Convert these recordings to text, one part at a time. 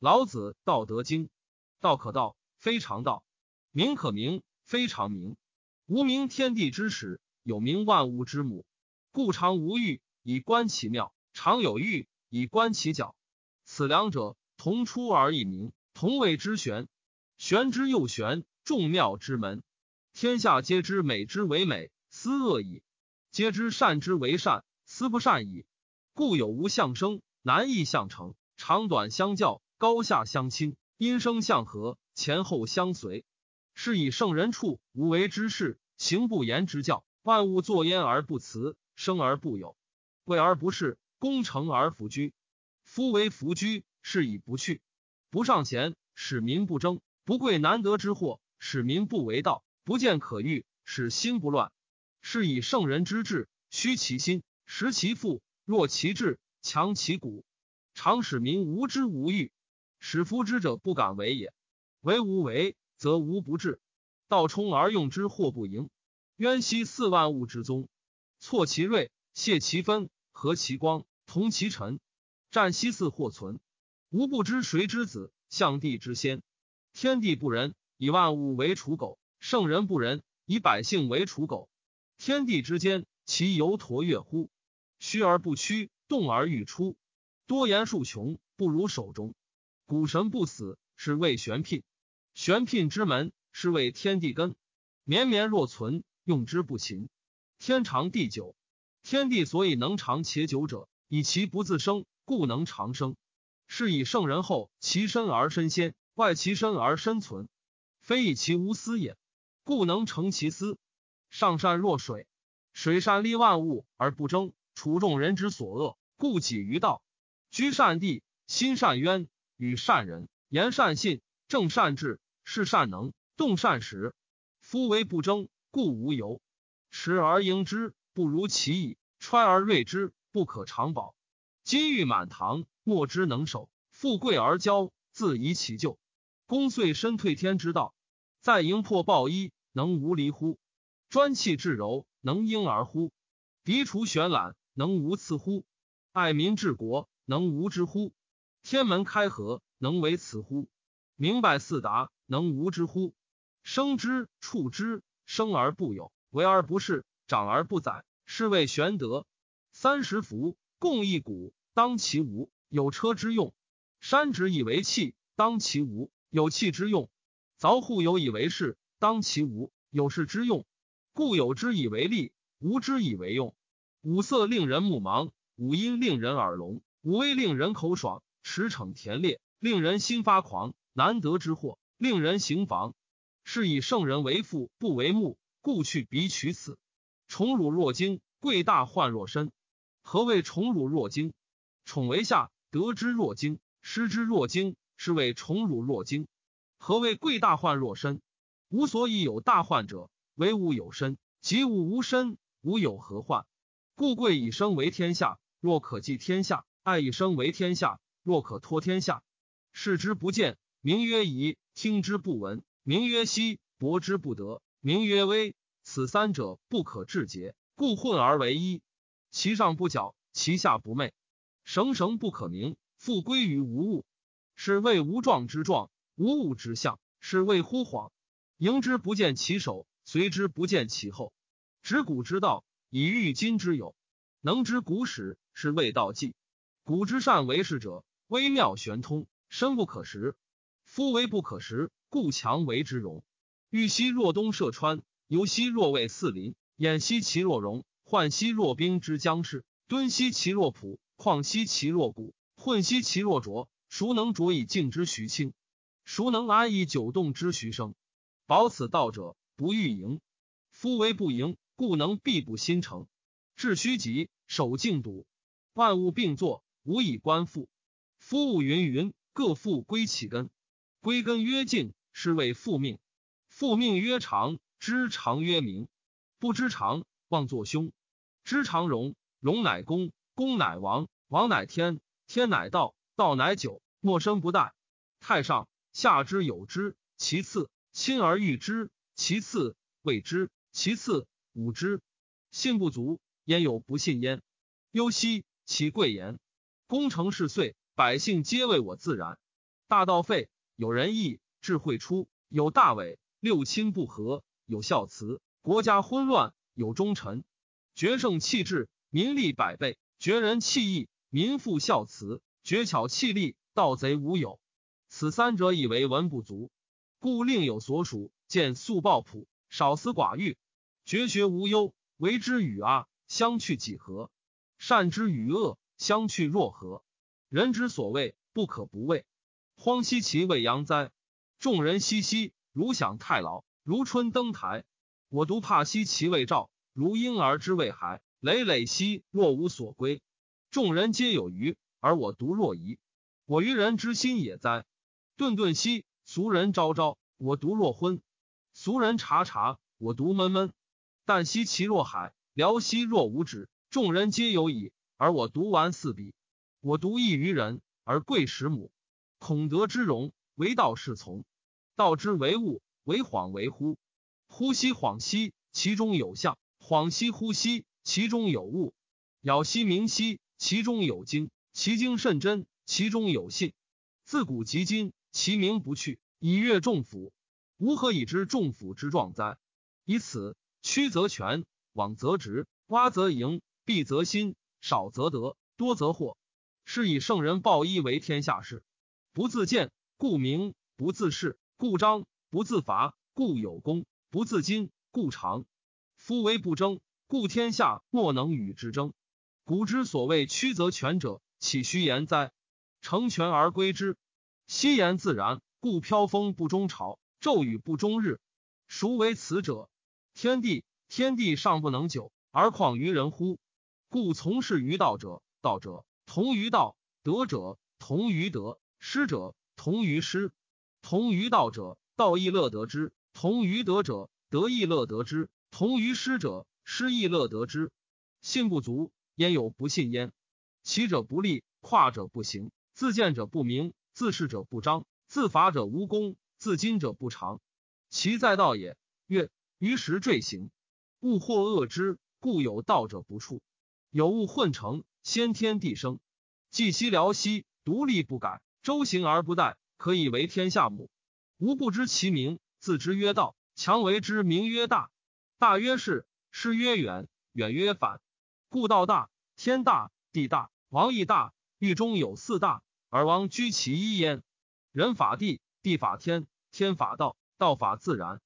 老子《道德经》：道可道，非常道；名可名，非常名。无名，天地之始；有名，万物之母。故常无欲，以观其妙；常有欲，以观其徼。此两者，同出而异名，同谓之玄。玄之又玄，众妙之门。天下皆知美之为美，斯恶已；皆知善之为善，斯不善已。故有无相生，难易相成，长短相较，高下相倾，音声相和，前后相随。是以圣人处无为之事，行不言之教。万物作焉而不辞，生而不有，为而不恃，功成而弗居。夫为弗居，是以不去。不尚贤，使民不争；不贵难得之货，使民不为道；不见可欲，使心不乱。是以圣人之治，虚其心，实其腹。弱其志，强其骨，常使民无知无欲，使夫知者不敢为也。为无为，则无不治。道冲而用之，或不盈。渊兮四万物之宗，错其锐，泄其分，和其光，同其尘。战兮似或存。吾不知谁之子，象帝之先。天地不仁，以万物为刍狗；圣人不仁，以百姓为刍狗。天地之间，其犹橐越乎？虚而不屈，动而欲出。多言数穷，不如守中。古神不死，是谓玄牝。玄牝之门，是谓天地根。绵绵若存，用之不勤。天长地久，天地所以能长且久者，以其不自生，故能长生。是以圣人后其身而身先，外其身而身存，非以其无私也，故能成其私。上善若水，水善利万物而不争。处众人之所恶，故几于道。居善地，心善渊，与善人，言善信，正善治，事善能，动善时。夫为不争，故无尤。持而盈之，不如其已；揣而锐之，不可长保。金玉满堂，莫之能守；富贵而骄，自遗其咎。功遂身退天之道，在营破暴衣，能无离乎？专气致柔，能婴儿乎？涤除玄览。能无赐乎？爱民治国，能无知乎？天门开合，能为此乎？明白四达，能无知乎？生之处之，生而不有，为而不恃，长而不宰，是谓玄德。三十辐，共一毂，当其无，有车之用；山之以为器，当其无，有器之用；凿户有以为室，当其无，有室之用。故有之以为利，无之以为用。五色令人目盲，五音令人耳聋，五味令人口爽，驰骋田猎令人心发狂，难得之货令人行妨。是以圣人为父，不为目，故去彼取此。宠辱若惊，贵大患若身。何谓宠辱若惊？宠为下，得之若惊，失之若惊，是谓宠辱若惊。何谓贵大患若身？无所以有大患者，唯吾有身。及吾无身，吾有何患？故贵以生为天下，若可寄天下；爱以生为天下，若可托天下。视之不见，名曰夷；听之不闻，名曰希；博之不得，名曰微。此三者不可致诘，故混而为一。其上不矫，其下不昧，绳绳不可名，复归于无物。是谓无状之状，无物之象。是谓乎恍。迎之不见其首，随之不见其后。执古之道。以御今之有，能知古始，是谓道纪。古之善为士者，微妙玄通，深不可识。夫为不可识，故强为之容。欲兮若东涉川，游兮若渭四邻，偃兮其若戎，涣兮若冰之将士，敦兮其若朴，旷兮其若谷，混兮其若浊。孰能浊以静之徐清？孰能安以久动之徐生？保此道者，不欲盈。夫为不盈。故能必不心诚，致虚极，守静笃，万物并作，无以观复。夫物云云，各复归其根。归根曰静，是谓复命。复命曰长，知长曰明。不知长，妄作凶。知常容，容乃公，公乃王，王乃天，天乃道，道乃久，莫生不殆。太上下之有之，其次亲而誉之，其次畏之，其次。侮之信不足，焉有不信焉？忧兮其贵言。功成事遂，百姓皆为我自然。大道废，有仁义；智慧出，有大伟；六亲不和，有孝慈；国家混乱，有忠臣。决胜气质，民利百倍；绝人弃义，民复孝慈；绝巧弃利，盗贼无有。此三者，以为文不足，故另有所属。见素报朴，少思寡欲，绝学无忧。为之与阿相去几何？善之与恶相去若何？人之所谓不可不畏。荒兮其未央哉！众人熙熙，如享太牢，如春登台。我独怕兮其未兆，如婴儿之未孩。累累兮，若无所归。众人皆有余，而我独若遗。我于人之心也哉！顿顿兮，俗人昭昭，我独若昏；俗人察察，我独闷闷。但兮其若海，辽兮若无止。众人皆有矣，而我独顽四鄙。我独异于人，而贵十母。孔德之容，为道是从；道之为物，为恍为惚。呼兮恍兮，其中有象；恍兮惚兮，其中有物。杳兮明兮，其中有精；其精甚真，其中有信。自古及今，其名不去，以阅众甫。吾何以知众甫之壮哉？以此。曲则全，枉则直，洼则盈，敝则新，少则得，多则惑。是以圣人报一为天下事。不自见，故明；不自是，故彰；不自伐，故有功；不自矜，故长。夫为不争，故天下莫能与之争。古之所谓曲则全者，岂虚言哉？成全而归之，昔言自然，故飘风不终朝，骤雨不终日。孰为此者？天地，天地尚不能久，而况于人乎？故从事于道者，道者同于道；德者同于德；失者同于失。同于道者，道亦乐得之；同于德者，德亦乐得之；同于失者，失亦乐得之。信不足，焉有不信焉？其者不立，跨者不行，自见者不明，自是者不彰，自伐者无功，自矜者不长。其在道也。曰。于时坠行，物或恶之，故有道者不处；有物混成，先天地生。既兮辽兮，独立不改，周行而不殆，可以为天下母。吾不知其名，自之曰道。强为之名曰大。大曰是，是曰远，远曰反。故道大，天大，地大，王亦大。狱中有四大，而王居其一焉。人法地，地法天，天法道，道法自然。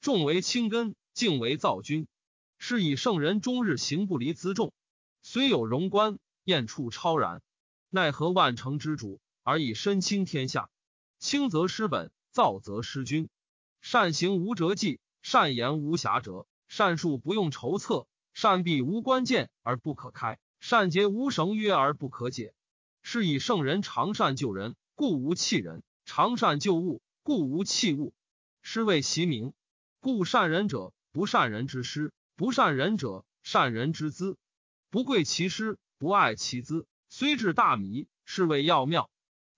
重为轻根，静为躁君。是以圣人终日行不离辎重，虽有荣观，燕处超然。奈何万乘之主，而以身轻天下？轻则失本，躁则失君。善行无辙迹，善言无瑕谪。善术不用筹策，善闭无关键而不可开，善结无绳约而不可解。是以圣人常善救人，故无弃人；常善救物，故无弃物。是谓其名。故善人者，不善人之师；不善人者，善人之资。不贵其师，不爱其资，虽至大迷，是谓要妙。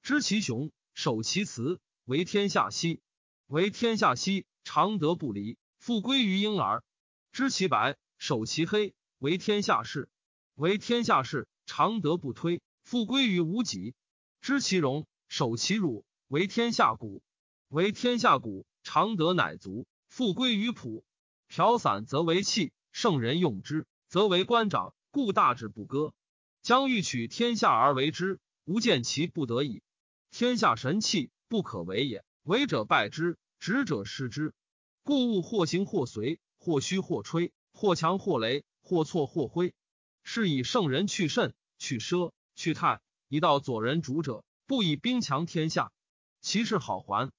知其雄，守其雌，为天下溪。为天下溪，常德不离，复归于婴儿。知其白，守其黑，为天下事。为天下事，常德不推，复归于无己。知其荣，守其辱，为天下谷。为天下谷，常德乃足。复归于朴，朴散则为器，圣人用之，则为官长。故大智不割。将欲取天下而为之，吾见其不得已。天下神器，不可为也。为者败之，执者失之。故物或行或随，或虚或吹，或强或雷，或错或灰。是以圣人去甚，去奢，去泰，以道左人主者，不以兵强天下。其事好还。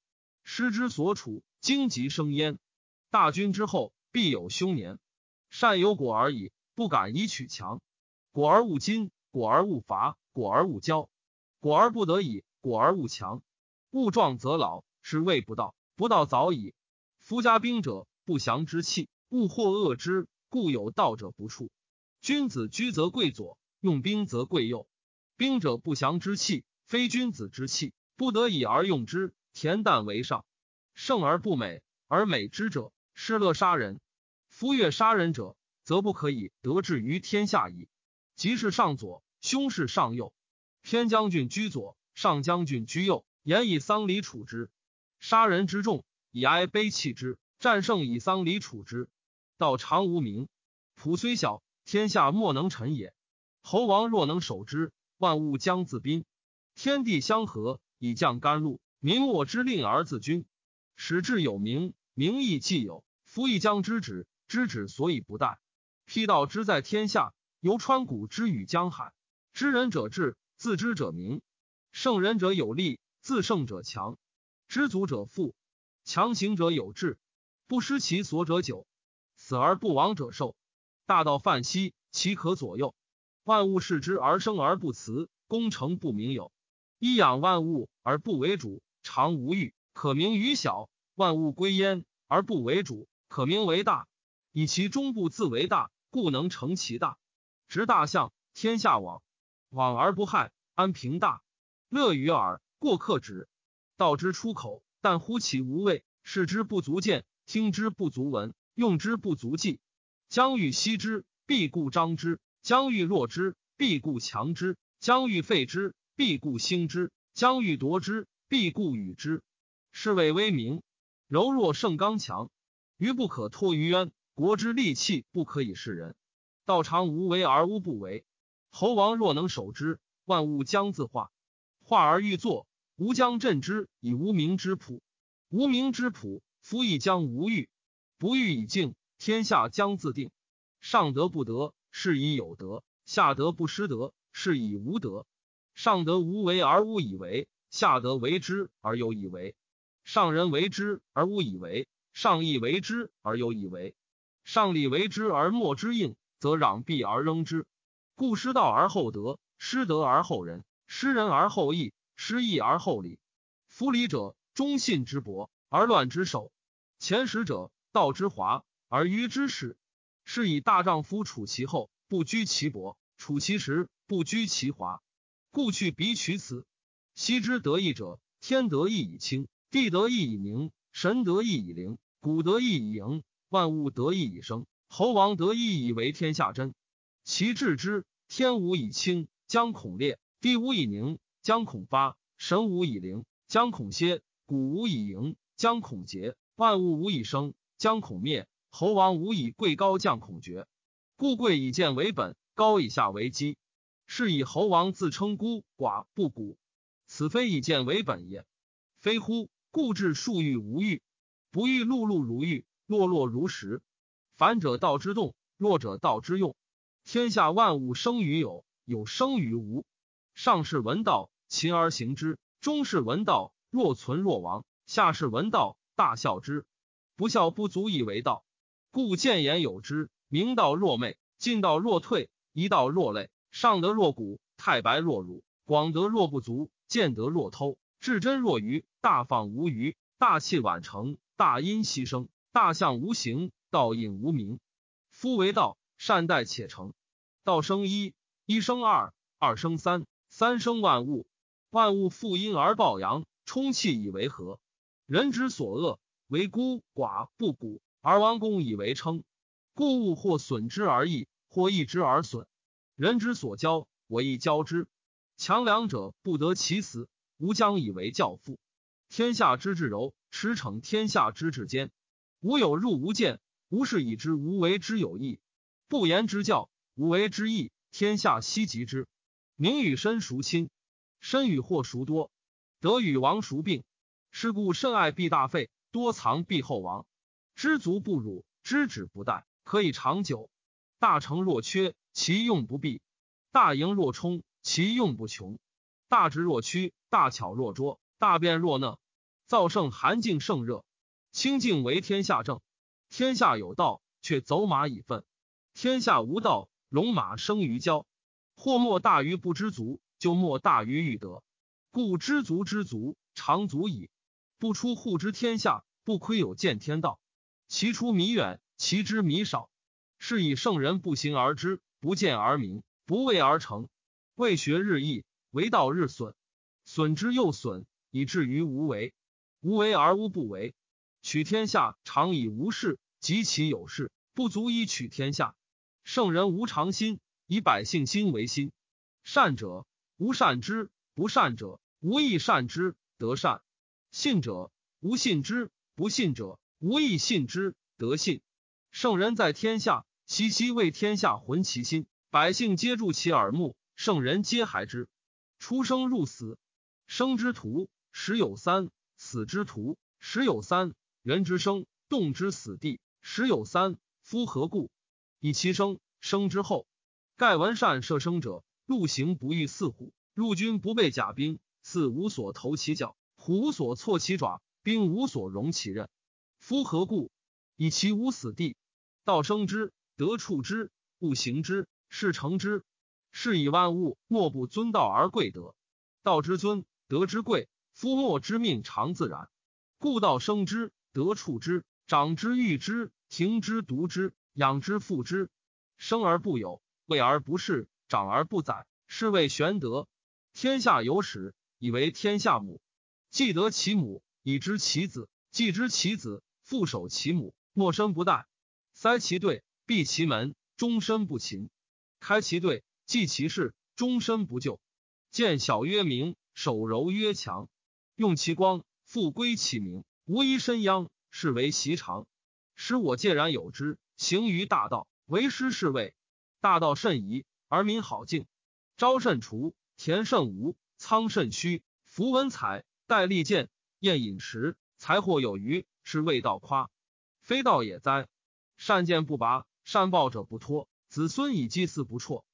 师之所处。荆棘生焉，大军之后必有凶年。善有果而已，不敢以取强。果而勿矜，果而勿伐，果而勿骄，果而不得已，果而勿强。物壮则老，是谓不道。不道早已。夫家兵者，不祥之器。物或恶之，故有道者不处。君子居则贵左，用兵则贵右。兵者不祥之器，非君子之器，不得已而用之，恬淡为上。胜而不美，而美之者，失乐杀人。夫越杀人者，则不可以得志于天下矣。即是上左，凶是上右。偏将军居左，上将军居右，言以丧礼处之。杀人之众，以哀悲弃之；战胜以丧礼处之。道常无名，朴虽小，天下莫能臣也。侯王若能守之，万物将自宾。天地相合，以降甘露；民我之令而自君。使志有名，名亦既有。夫亦将之止，知止所以不殆。辟道之在天下，由川谷之与江海。知人者智，自知者明。胜人者有力，自胜者强。知足者富，强行者有志。不失其所者久。死而不亡者寿。大道泛兮，其可左右？万物视之而生而不辞，功成不名有。一养万物而不为主，常无欲，可名于小；万物归焉而不为主，可名为大。以其中不自为大，故能成其大。执大象，天下往，往而不害，安平大。乐于耳，过客止。道之出口，但乎其无味；视之不足见，听之不足闻。用之不足计，将欲息之，必固张之；将欲弱之，必固强之；将欲废之，必固兴之；将欲夺之，必固与之。是谓威名。柔弱胜刚强，愚不可托于渊。国之利器，不可以示人。道常无为而无不为。侯王若能守之，万物将自化。化而欲作，吾将镇之以无名之朴。无名之朴，夫亦将无欲。不欲以静，天下将自定。上德不德，是以有德；下德不失德，是以无德。上德无为而无以为，下德为之而有以为。上人为之而无以为，上义为之而有以为。上礼为之而莫之应，则攘臂而扔之。故失道而后德，失德而后仁，失仁而后义，失义而后礼。夫礼者，忠信之薄而乱之首；前识者。道之华而愚之始，是以大丈夫处其厚，不居其薄；处其实，不居其华。故去彼取此。昔之得意者，天得意以清，地得意以宁，神得意以灵，谷得意以盈，万物得意以生。侯王得意以为天下真。其治之，天无以清，将恐裂；地无以宁，将恐发；神无以灵，将恐歇；谷无以盈，将恐竭；万物无以生。将恐灭，侯王无以贵高降恐绝，故贵以贱为本，高以下为基。是以侯王自称孤寡不古，此非以贱为本也。非乎？故治数欲无欲，不欲碌碌如玉，落落如石。凡者道之动，弱者道之用。天下万物生于有，有生于无。上士闻道，勤而行之；中士闻道，若存若亡；下士闻道，大笑之。不孝不足以为道，故见言有之。明道若昧，进道若退，一道若累，上德若谷，太白若乳，广德若不足，见德若偷，至真若愚，大放无余，大器晚成，大音希声，大象无形，道隐无名。夫为道，善待且成。道生一，一生二，二生三，三生万物。万物负阴而抱阳，充气以为和。人之所恶。为孤寡不古，而王公以为称。故物或损之而益，或益之而损。人之所交，我亦交之。强梁者不得其死，吾将以为教父。天下之至柔，驰骋天下之至坚。吾有入无见，吾是以知无为之有益。不言之教，无为之义，天下希及之。名与身孰亲？身与祸孰多？德与亡孰病？是故甚爱必大费。多藏必厚亡，知足不辱，知止不殆，可以长久。大成若缺，其用不弊；大盈若冲，其用不穷。大直若屈，大巧若拙，大辩若讷。造盛寒静盛热，清静为天下正。天下有道，却走马以粪；天下无道，戎马生于郊。或莫大于不知足，就莫大于欲得。故知足知足，常足矣。不出户之天下，不窥有见天道。其出弥远，其知弥少。是以圣人不行而知，不见而明，不畏而成。为学日益，为道日损。损之又损，以至于无为。无为而无不为。取天下常以无事，及其有事，不足以取天下。圣人无常心，以百姓心为心。善者无善之，不善者无亦善之。得善。信者无信之，不信者无亦信之，得信。圣人在天下，其息为天下浑其心，百姓皆助其耳目，圣人皆孩之。出生入死，生之徒十有三；死之徒十有三。人之生，动之死地十有三。夫何故？以其生，生之后。盖闻善射生者，陆行不遇四虎。入军不备甲兵，似无所投其脚，虎无所措其爪，兵无所容其刃。夫何故？以其无死地。道生之，德处之，物行之，事成之。是以万物莫不尊道而贵德。道之尊，德之贵。夫莫之命常自然。故道生之，得处之，长之育之，庭之独之，养之复之。生而不有，为而不恃，长而不宰，是谓玄德。天下有始，以为天下母。既得其母，以知其子；既知其子，复守其母。莫身不殆。塞其兑，闭其门，终身不勤；开其兑，济其事，终身不救。见小曰明，守柔曰强。用其光，复归其明。无一身殃，是为习常。使我介然有之，行于大道，为师是谓大道甚夷，而民好静。朝甚除。田甚无，仓甚虚。夫文采，戴利剑，宴饮食，财货有余，是谓道夸。非道也哉！善见不拔，善报者不脱。子孙以祭祀不辍。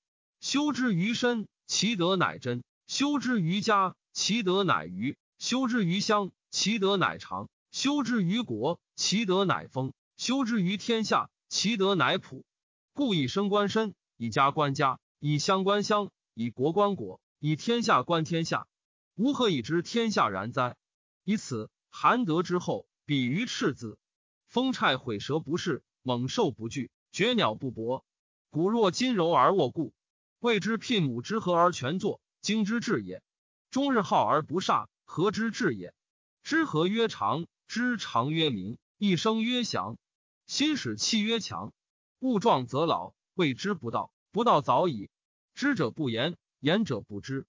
修之于身，其德乃真；修之于家，其德乃余；修之于乡，其德乃长；修之于国，其德乃丰；修之于天下，其德乃普。故以身观身，以家观家，以乡观乡，以国观国。以天下观天下，吾何以知天下然哉？以此含德之后，比于赤子。风虿毁蛇不是，猛兽不惧，绝鸟不搏。骨若金柔而握固，谓之牝母之和而全作，精之至也。终日好而不煞，何之至也？知和曰长，知常曰明，一生曰祥。心使气曰强。物壮则老，谓之不道，不道早已。知者不言。言者不知，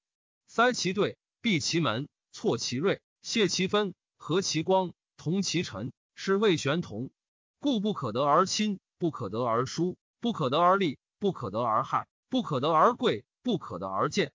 塞其兑，闭其门，错其锐，泄其分，和其光，同其尘，是谓玄同。故不可得而亲，不可得而疏，不可得而利，不可得而害，不可得而贵，不可得而贱。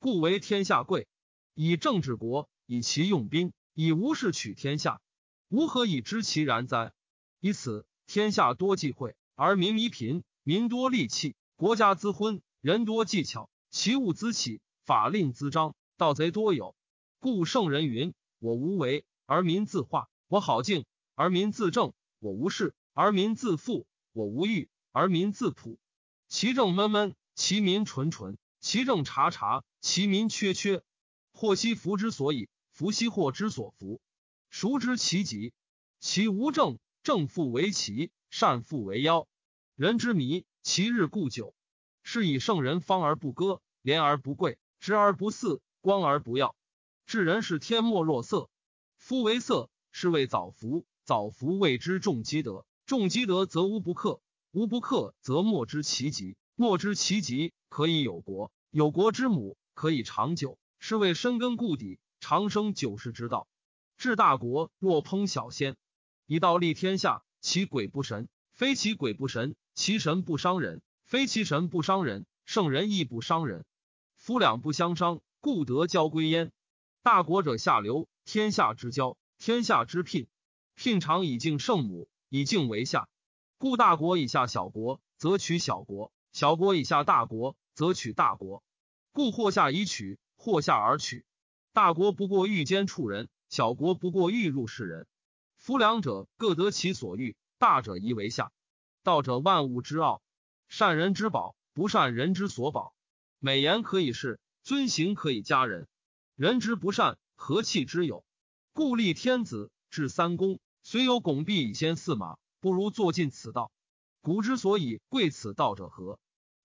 故为天下贵，以政治国，以其用兵，以无事取天下。吾何以知其然哉？以此天下多忌讳，而民弥贫；民多利器，国家滋昏；人多技巧。其物滋起，法令滋章，盗贼多有。故圣人云：“我无为而民自化；我好静而民自正；我无事而民自富；我无欲而民自朴。其政闷闷，其民淳淳；其政察察，其民缺缺。祸兮福之所以，福兮祸之所伏。孰知其极？其无正，正复为奇，善复为妖。人之迷，其日固久。是以圣人方而不割。”廉而不贵，直而不肆，光而不耀。治人是天莫若色。夫为色，是谓早福。早福谓之重积德。重积德则无不克，无不克则莫知其极。莫知其极，可以有国。有国之母，可以长久。是谓深根固底，长生久世之道。治大国若烹小鲜，以道立天下。其鬼不神，非其鬼不神；其神不伤人，非其神不伤人。圣人亦不伤人。夫两不相伤，故得交归焉。大国者下流，天下之交，天下之聘。聘常以敬圣母，以敬为下。故大国以下小国，则取小国；小国以下大国，则取大国。故或下以取，或下而取。大国不过欲兼处人，小国不过欲入世人。夫两者各得其所欲，大者宜为下。道者万物之奥，善人之宝，不善人之所宝。美言可以是，尊行可以加人。人之不善，何气之有？故立天子，治三公，虽有拱璧以先驷马，不如坐尽此道。古之所以贵此道者何？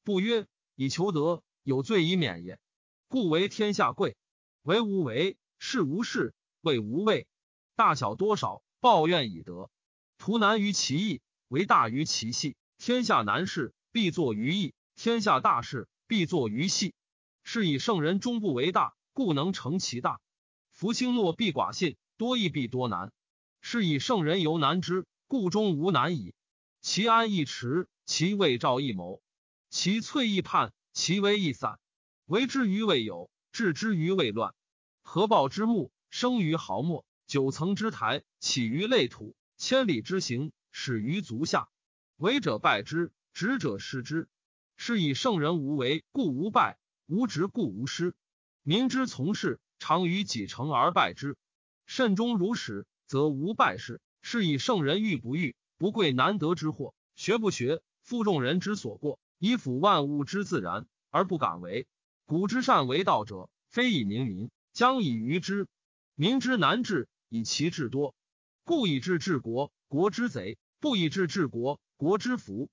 不曰以求得，有罪以免也。故为天下贵。为无为，是无事，为无畏。大小多少，抱怨以德。图难于其易，为大于其细。天下难事，必作于易；天下大事。必作于细，是以圣人终不为大，故能成其大。夫轻诺必寡信，多易必多难。是以圣人犹难之，故终无难矣。其安易持，其未兆易谋，其脆易判，其危易散。为之于未有，治之于未乱。合抱之木，生于毫末；九层之台，起于累土；千里之行，始于足下。为者败之，执者失之。是以圣人无为，故无败；无执，故无失。民之从事，常于己成而败之。慎终如始，则无败事。是以圣人欲不欲，不贵难得之货；学不学，负众人之所过。以辅万物之自然，而不敢为。古之善为道者，非以明民，将以愚之。民之难治，以其智多。故以治治国，国之贼；不以治治国，国之福。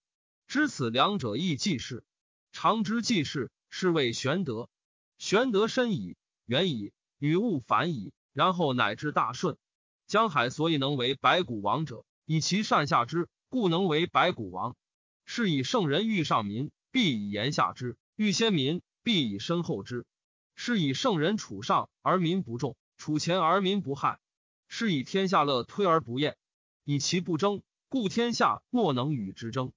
知此两者，亦济事。常知济事，是谓玄德。玄德深矣，远矣，与物反矣，然后乃至大顺。江海所以能为白骨王者，以其善下之，故能为白骨王。是以圣人欲上民，必以言下之；欲先民，必以身后之。是以圣人处上而民不重，处前而民不害。是以天下乐推而不厌，以其不争，故天下莫能与之争。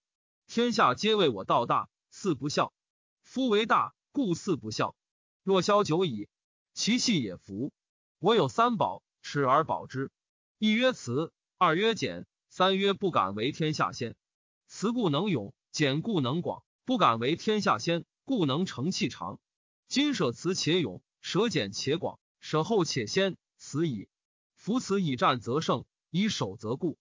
天下皆为我道大，四不孝。夫为大，故四不孝。若消久矣，其气也服。我有三宝，持而保之。一曰慈，二曰俭，三曰不敢为天下先。慈故能勇，俭故能广，不敢为天下先，故能成器长。今舍慈且勇，舍俭且广，舍后且先，此矣。夫此以战则胜，以守则固。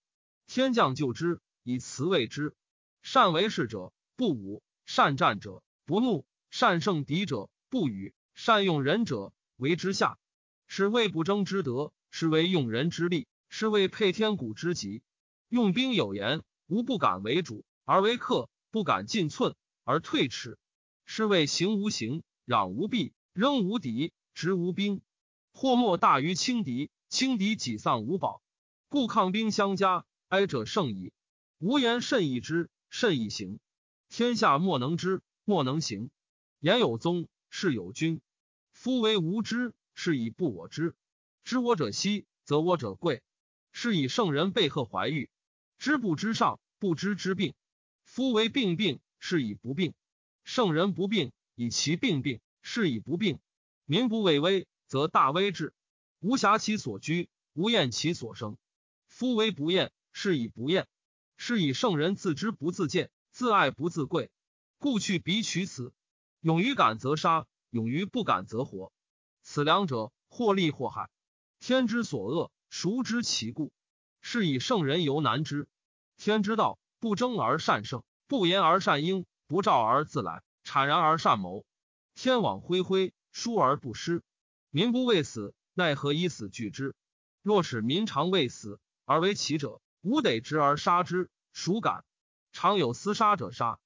天将就之，以慈为之。善为事者不武，善战者不怒，善胜敌者不语，善用人者为之下。是谓不争之德，是为用人之力。是谓配天古之极，用兵有言：无不敢为主而为客，不敢进寸而退尺。是谓行无形，攘无弊，扔无敌，执无兵。祸莫大于轻敌，轻敌己丧无宝。故抗兵相加，哀者胜矣。无言甚易之，甚易行。天下莫能知，莫能行。言有宗，事有君。夫为无知，是以不我知。知我者希，则我者贵。是以圣人备贺怀玉，知不知上，不知之病。夫为病病，是以不病。圣人不病，以其病病，是以不病。民不畏威，则大威至。无暇其所居，无厌其所生。夫为不厌，是以不厌。是以圣人自知不自见，自爱不自贵。故去彼取此。勇于敢则杀，勇于不敢则活。此两者，或利或害。天之所恶。孰知其故？是以圣人犹难之。天之道，不争而善胜，不言而善应，不召而自来，谄然而善谋。天网恢恢，疏而不失。民不畏死，奈何以死惧之？若使民常畏死而为奇者，吾得执而杀之，孰敢？常有厮杀者杀。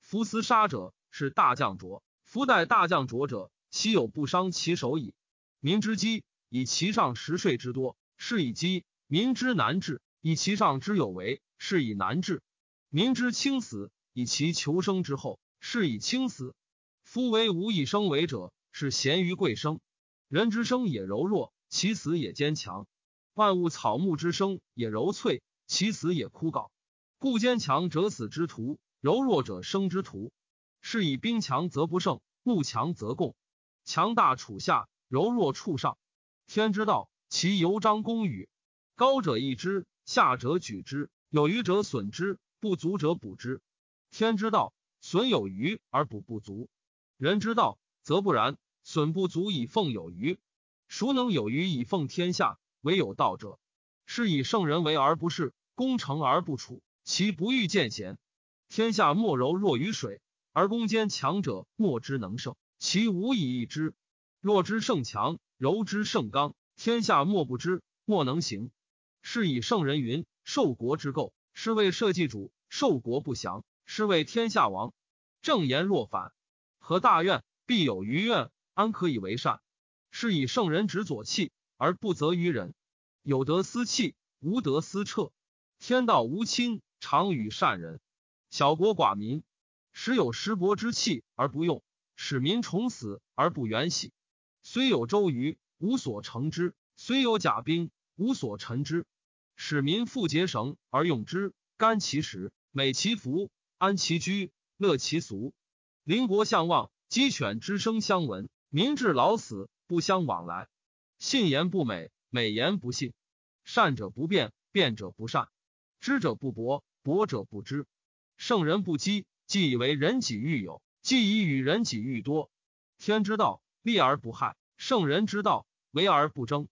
夫厮杀者，是大将卓。夫待大将卓者，岂有不伤其手矣？民之饥，以其上食税之多。是以饥民之难治，以其上之有为；是以难治民之轻死，以其求生之后；是以轻死。夫为无以生为者，是贤于贵生。人之生也柔弱，其死也坚强。万物草木之生也柔脆，其死也枯槁。故坚强者死之徒，柔弱者生之徒。是以兵强则不胜，木强则共。强大处下，柔弱处上。天之道。其由张公与，高者益之，下者举之，有余者损之，不足者补之。天之道，损有余而补不足；人之道，则不然，损不足以奉有余。孰能有余以奉天下？唯有道者。是以圣人为而不恃，功成而不处，其不欲见贤。天下莫柔弱于水，而攻坚强者莫之能胜，其无以易之。弱之胜强，柔之胜刚。天下莫不知，莫能行。是以圣人云：“受国之垢，是为社稷主；受国不祥，是为天下王。”正言若反，何大怨？必有余怨，安可以为善？是以圣人执左气而不责于人，有德思气，无德思彻。天道无亲，常与善人。小国寡民，时有食帛之气而不用，使民重死而不远徙。虽有周瑜。无所成之，虽有甲兵，无所陈之。使民复结绳而用之，甘其食，美其服，安其居，乐其俗。邻国相望，鸡犬之声相闻，民至老死不相往来。信言不美，美言不信。善者不辩，辩者不善。知者不博，博者不知。圣人不积，既以为人己欲有，既以与人己欲多。天之道，利而不害；圣人之道，为而不争。